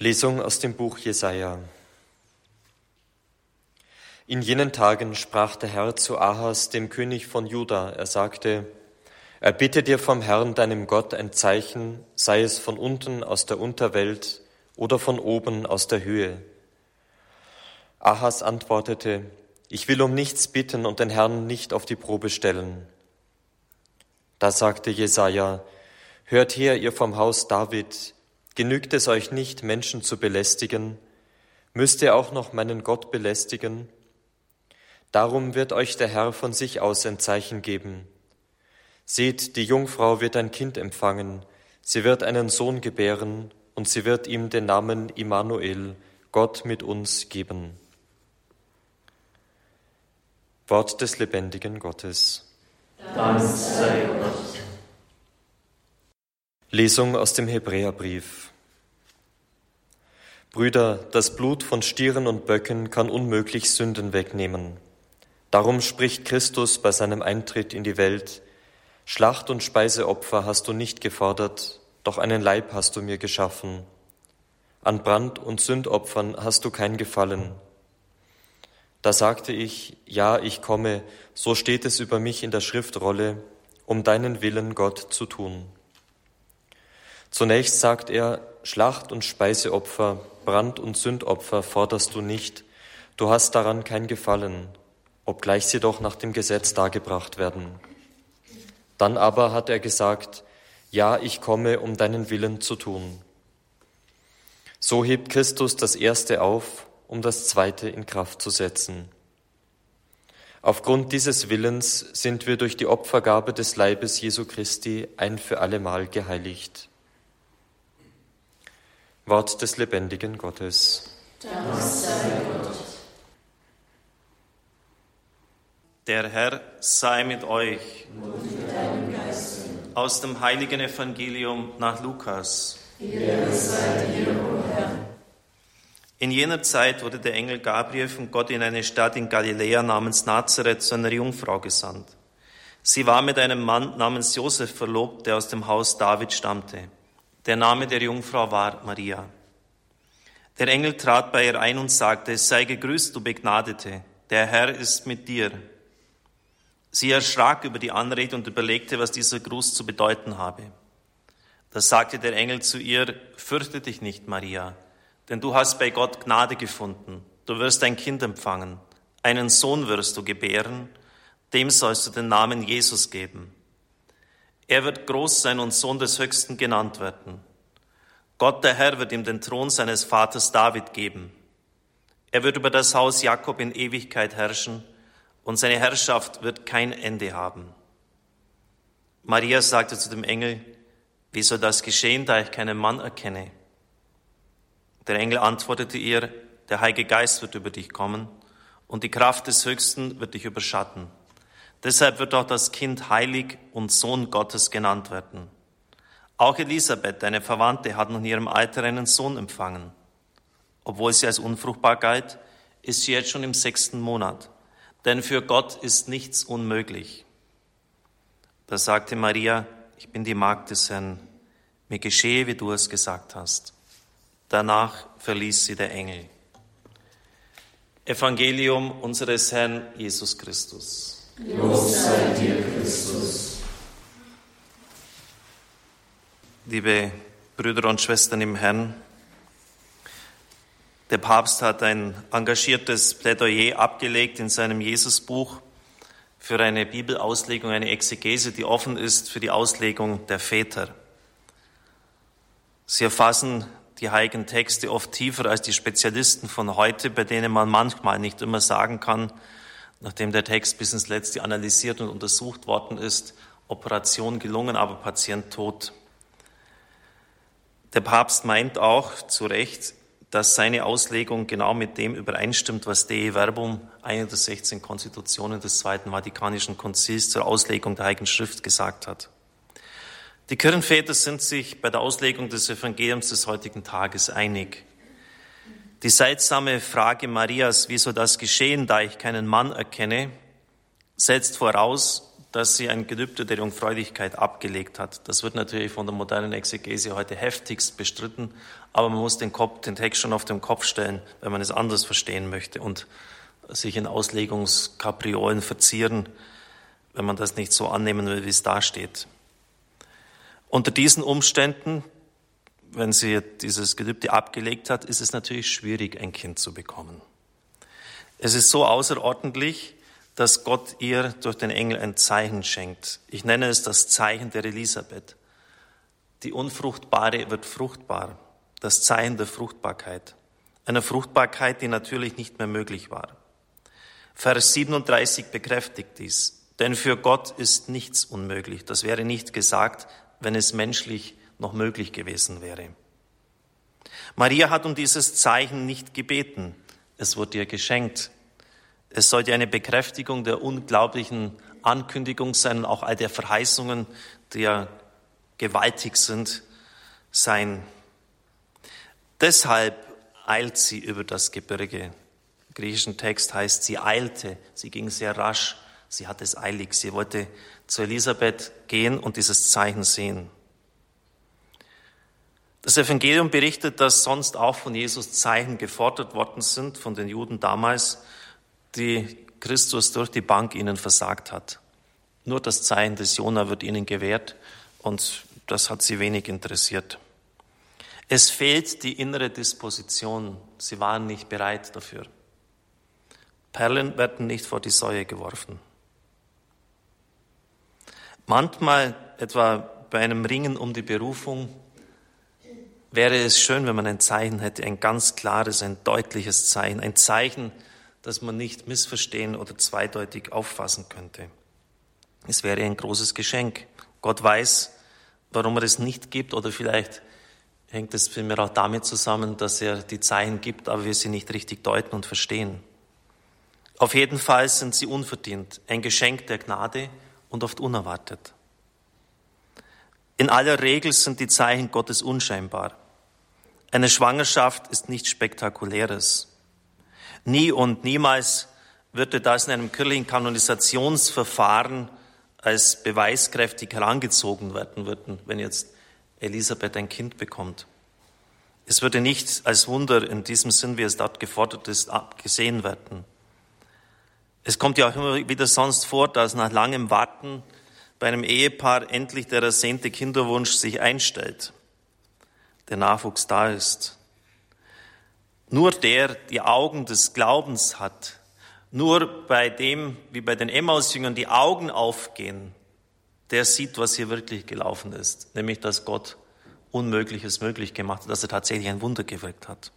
Lesung aus dem Buch Jesaja. In jenen Tagen sprach der Herr zu Ahas, dem König von Juda. Er sagte, Erbitte dir vom Herrn, deinem Gott, ein Zeichen, sei es von unten aus der Unterwelt oder von oben aus der Höhe. Ahas antwortete, ich will um nichts bitten und den Herrn nicht auf die Probe stellen. Da sagte Jesaja, hört her, ihr vom Haus David, Genügt es euch nicht, Menschen zu belästigen? Müsst ihr auch noch meinen Gott belästigen? Darum wird euch der Herr von sich aus ein Zeichen geben. Seht, die Jungfrau wird ein Kind empfangen, sie wird einen Sohn gebären, und sie wird ihm den Namen Immanuel, Gott mit uns, geben. Wort des lebendigen Gottes. Dank sei Gott. Lesung aus dem Hebräerbrief. Brüder, das Blut von Stieren und Böcken kann unmöglich Sünden wegnehmen. Darum spricht Christus bei seinem Eintritt in die Welt, Schlacht und Speiseopfer hast du nicht gefordert, doch einen Leib hast du mir geschaffen. An Brand- und Sündopfern hast du kein Gefallen. Da sagte ich, ja, ich komme, so steht es über mich in der Schriftrolle, um deinen Willen, Gott, zu tun. Zunächst sagt er, Schlacht- und Speiseopfer Brand- und Sündopfer forderst du nicht, du hast daran kein Gefallen, obgleich sie doch nach dem Gesetz dargebracht werden. Dann aber hat er gesagt, ja, ich komme, um deinen Willen zu tun. So hebt Christus das Erste auf, um das Zweite in Kraft zu setzen. Aufgrund dieses Willens sind wir durch die Opfergabe des Leibes Jesu Christi ein für allemal geheiligt. Wort des lebendigen Gottes. Dank sei Gott. Der Herr sei mit euch. Und mit deinem Geiste. Aus dem heiligen Evangelium nach Lukas. In jener Zeit wurde der Engel Gabriel von Gott in eine Stadt in Galiläa namens Nazareth zu einer Jungfrau gesandt. Sie war mit einem Mann namens Josef verlobt, der aus dem Haus David stammte. Der Name der Jungfrau war Maria. Der Engel trat bei ihr ein und sagte, sei gegrüßt, du Begnadete, der Herr ist mit dir. Sie erschrak über die Anrede und überlegte, was dieser Gruß zu bedeuten habe. Da sagte der Engel zu ihr, fürchte dich nicht, Maria, denn du hast bei Gott Gnade gefunden. Du wirst ein Kind empfangen, einen Sohn wirst du gebären, dem sollst du den Namen Jesus geben. Er wird groß sein und Sohn des Höchsten genannt werden. Gott der Herr wird ihm den Thron seines Vaters David geben. Er wird über das Haus Jakob in Ewigkeit herrschen und seine Herrschaft wird kein Ende haben. Maria sagte zu dem Engel, wie soll das geschehen, da ich keinen Mann erkenne? Der Engel antwortete ihr, der Heilige Geist wird über dich kommen und die Kraft des Höchsten wird dich überschatten. Deshalb wird auch das Kind heilig und Sohn Gottes genannt werden. Auch Elisabeth, deine Verwandte, hat in ihrem Alter einen Sohn empfangen. Obwohl sie als unfruchtbar galt, ist sie jetzt schon im sechsten Monat. Denn für Gott ist nichts unmöglich. Da sagte Maria, ich bin die Magd des Herrn, mir geschehe, wie du es gesagt hast. Danach verließ sie der Engel. Evangelium unseres Herrn Jesus Christus. Los sei dir, Christus. Liebe Brüder und Schwestern im Herrn, der Papst hat ein engagiertes Plädoyer abgelegt in seinem Jesusbuch für eine Bibelauslegung, eine Exegese, die offen ist für die Auslegung der Väter. Sie erfassen die heiligen Texte oft tiefer als die Spezialisten von heute, bei denen man manchmal nicht immer sagen kann, nachdem der Text bis ins Letzte analysiert und untersucht worden ist, Operation gelungen, aber Patient tot. Der Papst meint auch zu Recht, dass seine Auslegung genau mit dem übereinstimmt, was Dei Verbum, eine der 16 Konstitutionen des Zweiten Vatikanischen Konzils zur Auslegung der Heiligen Schrift gesagt hat. Die Kirchenväter sind sich bei der Auslegung des Evangeliums des heutigen Tages einig. Die seltsame Frage Marias, wie soll das geschehen, da ich keinen Mann erkenne, setzt voraus, dass sie ein Gelübde der Jungfräulichkeit abgelegt hat. Das wird natürlich von der modernen Exegese heute heftigst bestritten, aber man muss den, Kopf, den Text schon auf den Kopf stellen, wenn man es anders verstehen möchte und sich in Auslegungskapriolen verzieren, wenn man das nicht so annehmen will, wie es da steht. Unter diesen Umständen, wenn sie dieses Gelübde abgelegt hat, ist es natürlich schwierig, ein Kind zu bekommen. Es ist so außerordentlich, dass Gott ihr durch den Engel ein Zeichen schenkt. Ich nenne es das Zeichen der Elisabeth. Die Unfruchtbare wird fruchtbar. Das Zeichen der Fruchtbarkeit. Eine Fruchtbarkeit, die natürlich nicht mehr möglich war. Vers 37 bekräftigt dies. Denn für Gott ist nichts unmöglich. Das wäre nicht gesagt, wenn es menschlich noch möglich gewesen wäre. Maria hat um dieses Zeichen nicht gebeten. Es wurde ihr geschenkt. Es sollte eine Bekräftigung der unglaublichen Ankündigung sein und auch all der Verheißungen, die ja gewaltig sind, sein. Deshalb eilt sie über das Gebirge. Im griechischen Text heißt, sie eilte, sie ging sehr rasch, sie hatte es eilig, sie wollte zu Elisabeth gehen und dieses Zeichen sehen. Das Evangelium berichtet, dass sonst auch von Jesus Zeichen gefordert worden sind von den Juden damals, die Christus durch die Bank ihnen versagt hat. Nur das Zeichen des Jona wird ihnen gewährt und das hat sie wenig interessiert. Es fehlt die innere Disposition. Sie waren nicht bereit dafür. Perlen werden nicht vor die Säue geworfen. Manchmal, etwa bei einem Ringen um die Berufung, wäre es schön, wenn man ein Zeichen hätte, ein ganz klares, ein deutliches Zeichen, ein Zeichen, das man nicht missverstehen oder zweideutig auffassen könnte. Es wäre ein großes Geschenk. Gott weiß, warum er es nicht gibt oder vielleicht hängt es vielmehr auch damit zusammen, dass er die Zeichen gibt, aber wir sie nicht richtig deuten und verstehen. Auf jeden Fall sind sie unverdient, ein Geschenk der Gnade und oft unerwartet. In aller Regel sind die Zeichen Gottes unscheinbar. Eine Schwangerschaft ist nichts Spektakuläres. Nie und niemals würde das in einem kirchlichen Kanonisationsverfahren als beweiskräftig herangezogen werden würden, wenn jetzt Elisabeth ein Kind bekommt. Es würde nicht als Wunder in diesem Sinn, wie es dort gefordert ist, gesehen werden. Es kommt ja auch immer wieder sonst vor, dass nach langem Warten bei einem Ehepaar endlich der ersehnte Kinderwunsch sich einstellt, der Nachwuchs da ist. Nur der die Augen des Glaubens hat, nur bei dem, wie bei den Emmaus-Jüngern, die Augen aufgehen, der sieht, was hier wirklich gelaufen ist, nämlich dass Gott Unmögliches möglich gemacht hat, dass er tatsächlich ein Wunder gewirkt hat.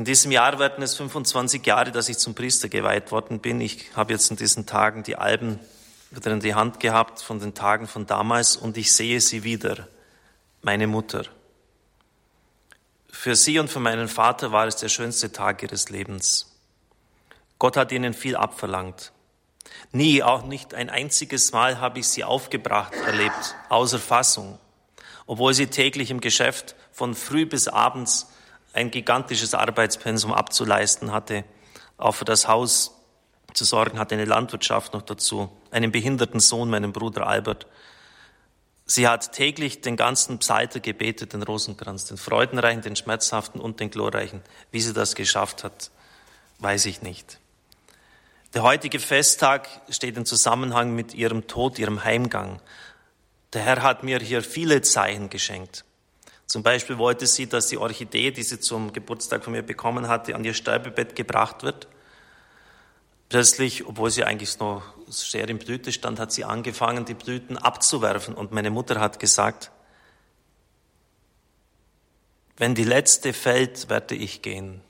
In diesem Jahr werden es 25 Jahre, dass ich zum Priester geweiht worden bin. Ich habe jetzt in diesen Tagen die Alben wieder in die Hand gehabt von den Tagen von damals und ich sehe sie wieder, meine Mutter. Für sie und für meinen Vater war es der schönste Tag ihres Lebens. Gott hat ihnen viel abverlangt. Nie, auch nicht ein einziges Mal habe ich sie aufgebracht erlebt, außer Fassung, obwohl sie täglich im Geschäft von früh bis abends ein gigantisches Arbeitspensum abzuleisten hatte, auch für das Haus zu sorgen hatte, eine Landwirtschaft noch dazu, einen behinderten Sohn, meinen Bruder Albert, Sie hat täglich den ganzen Psalter gebetet, den Rosenkranz, den freudenreichen, den schmerzhaften und den glorreichen. Wie sie das geschafft hat, weiß ich nicht. Der heutige Festtag steht im Zusammenhang mit ihrem Tod, ihrem Heimgang. Der Herr hat mir hier viele Zeichen geschenkt. Zum Beispiel wollte sie, dass die Orchidee, die sie zum Geburtstag von mir bekommen hatte, an ihr Sterbebett gebracht wird. Plötzlich, obwohl sie eigentlich noch sehr in Blüte stand, hat sie angefangen, die Blüten abzuwerfen. Und meine Mutter hat gesagt, wenn die letzte fällt, werde ich gehen.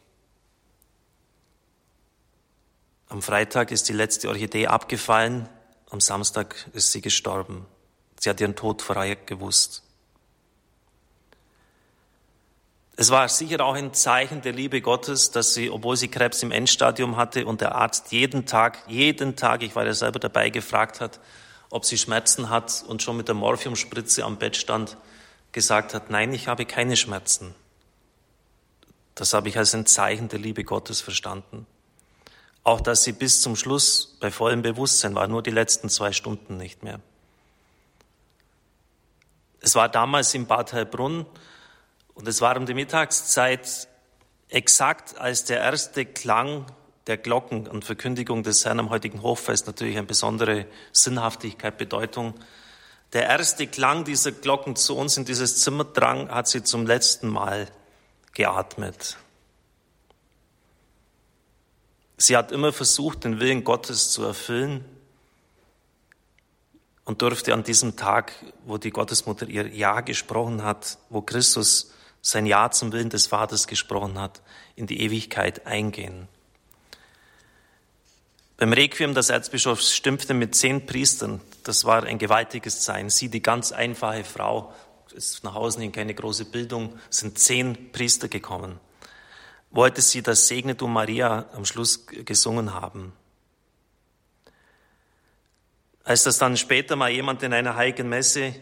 Am Freitag ist die letzte Orchidee abgefallen, am Samstag ist sie gestorben. Sie hat ihren Tod vorher gewusst. Es war sicher auch ein Zeichen der Liebe Gottes, dass sie, obwohl sie Krebs im Endstadium hatte und der Arzt jeden Tag, jeden Tag, ich war ja selber dabei, gefragt hat, ob sie Schmerzen hat und schon mit der Morphiumspritze am Bett stand, gesagt hat, nein, ich habe keine Schmerzen. Das habe ich als ein Zeichen der Liebe Gottes verstanden. Auch dass sie bis zum Schluss bei vollem Bewusstsein war, nur die letzten zwei Stunden nicht mehr. Es war damals in Bad Heilbrunn und es war um die Mittagszeit exakt als der erste Klang der Glocken und Verkündigung des Herrn am heutigen Hochfest natürlich eine besondere Sinnhaftigkeit, Bedeutung. Der erste Klang dieser Glocken zu uns in dieses Zimmer drang, hat sie zum letzten Mal geatmet. Sie hat immer versucht, den Willen Gottes zu erfüllen und durfte an diesem Tag, wo die Gottesmutter ihr Ja gesprochen hat, wo Christus sein Ja zum Willen des Vaters gesprochen hat, in die Ewigkeit eingehen. Beim Requiem des Erzbischofs stimmte mit zehn Priestern. Das war ein gewaltiges Sein. Sie, die ganz einfache Frau, ist nach Hause hin keine große Bildung, sind zehn Priester gekommen. Wollte sie das Segne du Maria am Schluss gesungen haben. Als das dann später mal jemand in einer heiligen Messe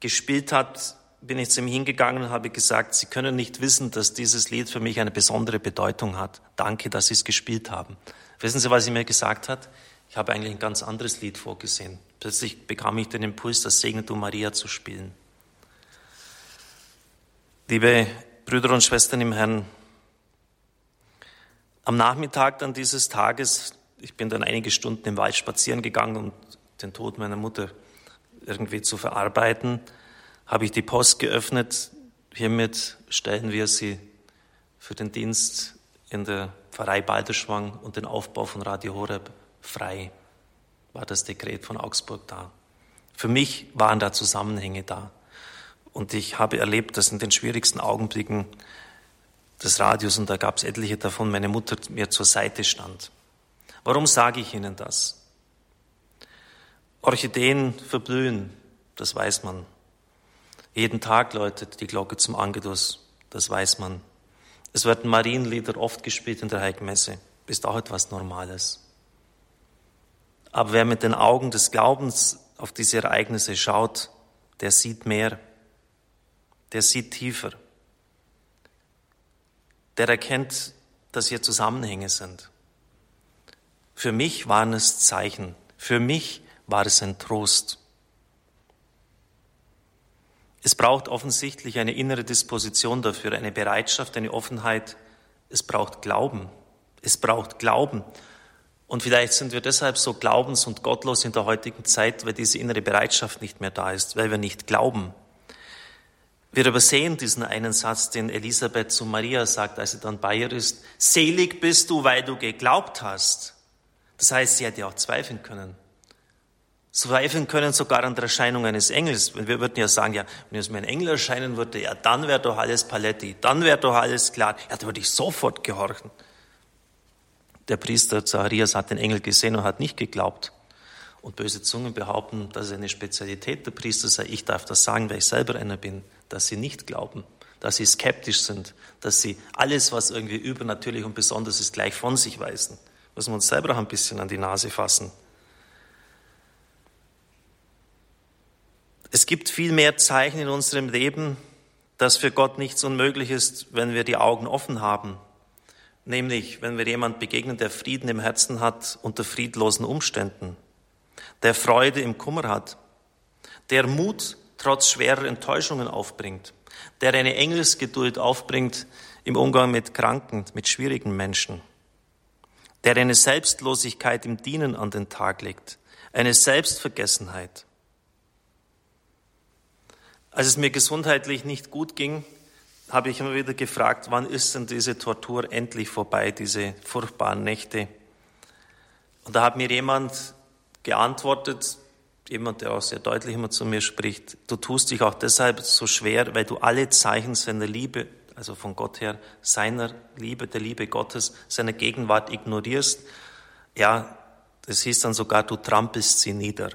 gespielt hat, bin ich zu ihm hingegangen und habe gesagt, Sie können nicht wissen, dass dieses Lied für mich eine besondere Bedeutung hat. Danke, dass Sie es gespielt haben. Wissen Sie, was er mir gesagt hat? Ich habe eigentlich ein ganz anderes Lied vorgesehen. Plötzlich bekam ich den Impuls, das Segne du Maria zu spielen. Liebe Brüder und Schwestern im Herrn, am Nachmittag dann dieses Tages, ich bin dann einige Stunden im Wald spazieren gegangen, um den Tod meiner Mutter irgendwie zu verarbeiten, habe ich die Post geöffnet. Hiermit stellen wir sie für den Dienst in der Pfarrei Balderschwang und den Aufbau von Radio Horeb frei. War das Dekret von Augsburg da. Für mich waren da Zusammenhänge da. Und ich habe erlebt, dass in den schwierigsten Augenblicken des Radios, und da gab es etliche davon, meine Mutter mir zur Seite stand. Warum sage ich Ihnen das? Orchideen verblühen, das weiß man. Jeden Tag läutet die Glocke zum Angelus, das weiß man. Es werden Marienlieder oft gespielt in der Heiligen Ist auch etwas Normales. Aber wer mit den Augen des Glaubens auf diese Ereignisse schaut, der sieht mehr. Der sieht tiefer. Der erkennt, dass hier Zusammenhänge sind. Für mich waren es Zeichen. Für mich war es ein Trost. Es braucht offensichtlich eine innere Disposition dafür, eine Bereitschaft, eine Offenheit. Es braucht Glauben. Es braucht Glauben. Und vielleicht sind wir deshalb so glaubens- und gottlos in der heutigen Zeit, weil diese innere Bereitschaft nicht mehr da ist, weil wir nicht glauben. Wir übersehen diesen einen Satz, den Elisabeth zu Maria sagt, als sie dann bei ihr ist. Selig bist du, weil du geglaubt hast. Das heißt, sie hätte auch zweifeln können zweifeln können sogar an der Erscheinung eines Engels. Wir würden ja sagen, ja, wenn es mir ein Engel erscheinen würde, ja, dann wäre doch alles Paletti, dann wäre doch alles klar. Ja, da würde ich sofort gehorchen. Der Priester Zacharias hat den Engel gesehen und hat nicht geglaubt. Und böse Zungen behaupten, dass es eine Spezialität der Priester sei. Ich darf das sagen, weil ich selber einer bin, dass sie nicht glauben, dass sie skeptisch sind, dass sie alles, was irgendwie übernatürlich und besonders ist, gleich von sich weisen. Müssen wir uns selber auch ein bisschen an die Nase fassen. Es gibt viel mehr Zeichen in unserem Leben, dass für Gott nichts unmöglich ist, wenn wir die Augen offen haben. Nämlich, wenn wir jemand begegnen, der Frieden im Herzen hat unter friedlosen Umständen, der Freude im Kummer hat, der Mut trotz schwerer Enttäuschungen aufbringt, der eine Engelsgeduld aufbringt im Umgang mit Kranken, mit schwierigen Menschen, der eine Selbstlosigkeit im Dienen an den Tag legt, eine Selbstvergessenheit, als es mir gesundheitlich nicht gut ging, habe ich immer wieder gefragt, wann ist denn diese Tortur endlich vorbei, diese furchtbaren Nächte? Und da hat mir jemand geantwortet, jemand, der auch sehr deutlich immer zu mir spricht, du tust dich auch deshalb so schwer, weil du alle Zeichen seiner Liebe, also von Gott her, seiner Liebe, der Liebe Gottes, seiner Gegenwart ignorierst. Ja, das hieß dann sogar, du trampelst sie nieder.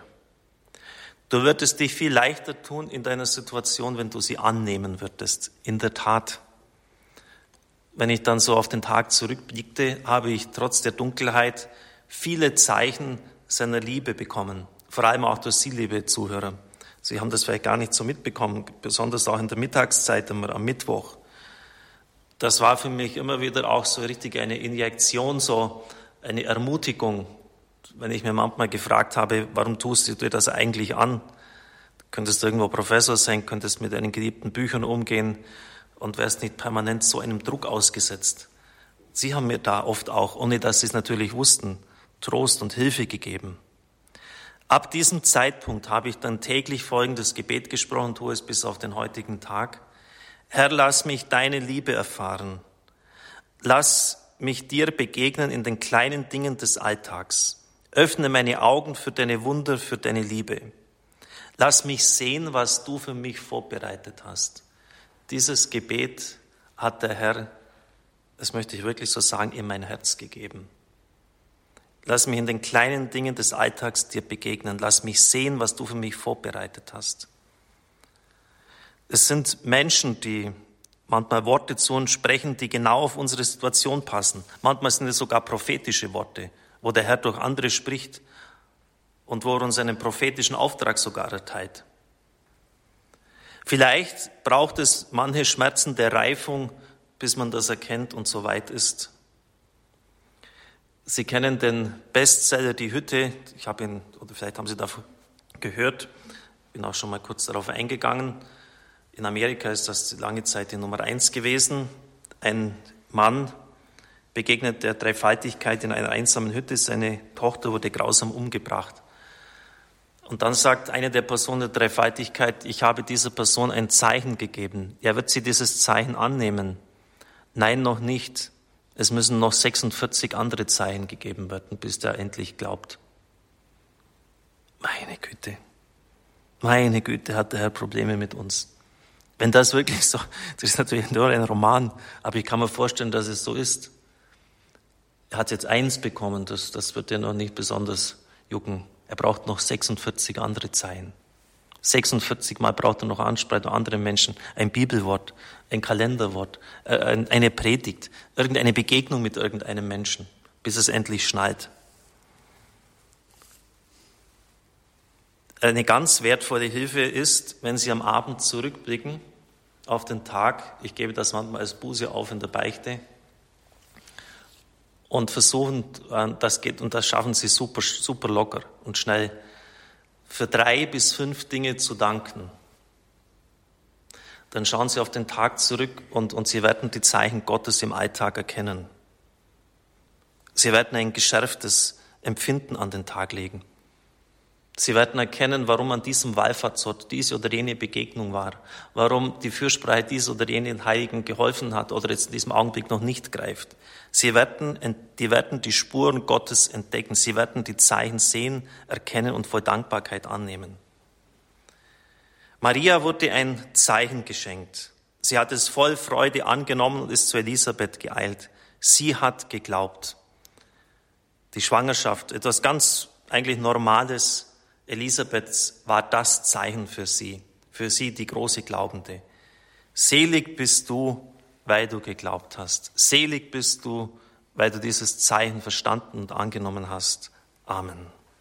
Du würdest dich viel leichter tun in deiner Situation, wenn du sie annehmen würdest. In der Tat. Wenn ich dann so auf den Tag zurückblickte, habe ich trotz der Dunkelheit viele Zeichen seiner Liebe bekommen. Vor allem auch durch Sie, liebe Zuhörer. Sie haben das vielleicht gar nicht so mitbekommen, besonders auch in der Mittagszeit am Mittwoch. Das war für mich immer wieder auch so richtig eine Injektion, so eine Ermutigung, wenn ich mir manchmal gefragt habe, warum tust du dir das eigentlich an? Könntest du irgendwo Professor sein, könntest mit deinen geliebten Büchern umgehen und wärst nicht permanent so einem Druck ausgesetzt. Sie haben mir da oft auch, ohne dass sie es natürlich wussten, Trost und Hilfe gegeben. Ab diesem Zeitpunkt habe ich dann täglich folgendes Gebet gesprochen, tue es bis auf den heutigen Tag. Herr, lass mich deine Liebe erfahren. Lass mich dir begegnen in den kleinen Dingen des Alltags. Öffne meine Augen für deine Wunder, für deine Liebe. Lass mich sehen, was du für mich vorbereitet hast. Dieses Gebet hat der Herr, das möchte ich wirklich so sagen, in mein Herz gegeben. Lass mich in den kleinen Dingen des Alltags dir begegnen. Lass mich sehen, was du für mich vorbereitet hast. Es sind Menschen, die manchmal Worte zu uns sprechen, die genau auf unsere Situation passen. Manchmal sind es sogar prophetische Worte, wo der Herr durch andere spricht und wo er uns einen prophetischen Auftrag sogar erteilt. Vielleicht braucht es manche Schmerzen der Reifung, bis man das erkennt und so weit ist. Sie kennen den Bestseller Die Hütte. Ich habe ihn, oder vielleicht haben Sie davon gehört, bin auch schon mal kurz darauf eingegangen. In Amerika ist das lange Zeit die Nummer eins gewesen. Ein Mann begegnet der Dreifaltigkeit in einer einsamen Hütte. Seine Tochter wurde grausam umgebracht. Und dann sagt eine der Personen der Dreifaltigkeit, ich habe dieser Person ein Zeichen gegeben. Er wird sie dieses Zeichen annehmen. Nein, noch nicht. Es müssen noch 46 andere Zeichen gegeben werden, bis der endlich glaubt. Meine Güte, meine Güte hat der Herr Probleme mit uns. Wenn das wirklich so, das ist natürlich nur ein Roman, aber ich kann mir vorstellen, dass es so ist. Er hat jetzt eins bekommen, das, das wird ja noch nicht besonders jucken. Er braucht noch 46 andere Zeichen. 46 Mal braucht er noch Ansprache an andere Menschen, ein Bibelwort, ein Kalenderwort, äh, eine Predigt, irgendeine Begegnung mit irgendeinem Menschen, bis es endlich schneit. Eine ganz wertvolle Hilfe ist, wenn Sie am Abend zurückblicken auf den Tag, ich gebe das manchmal als Buße auf in der Beichte, und versuchen, äh, das geht, und das schaffen Sie super, super locker und schnell, für drei bis fünf Dinge zu danken, dann schauen Sie auf den Tag zurück und, und Sie werden die Zeichen Gottes im Alltag erkennen. Sie werden ein geschärftes Empfinden an den Tag legen. Sie werden erkennen, warum an diesem Wallfahrtsort diese oder jene Begegnung war, warum die Fürsprache dieses oder jenen Heiligen geholfen hat oder jetzt in diesem Augenblick noch nicht greift. Sie werden, die werden die Spuren Gottes entdecken, sie werden die Zeichen sehen, erkennen und voll Dankbarkeit annehmen. Maria wurde ein Zeichen geschenkt. Sie hat es voll Freude angenommen und ist zu Elisabeth geeilt. Sie hat geglaubt. Die Schwangerschaft, etwas ganz eigentlich Normales, Elisabeth war das Zeichen für sie, für sie die große Glaubende. Selig bist du, weil du geglaubt hast. Selig bist du, weil du dieses Zeichen verstanden und angenommen hast. Amen.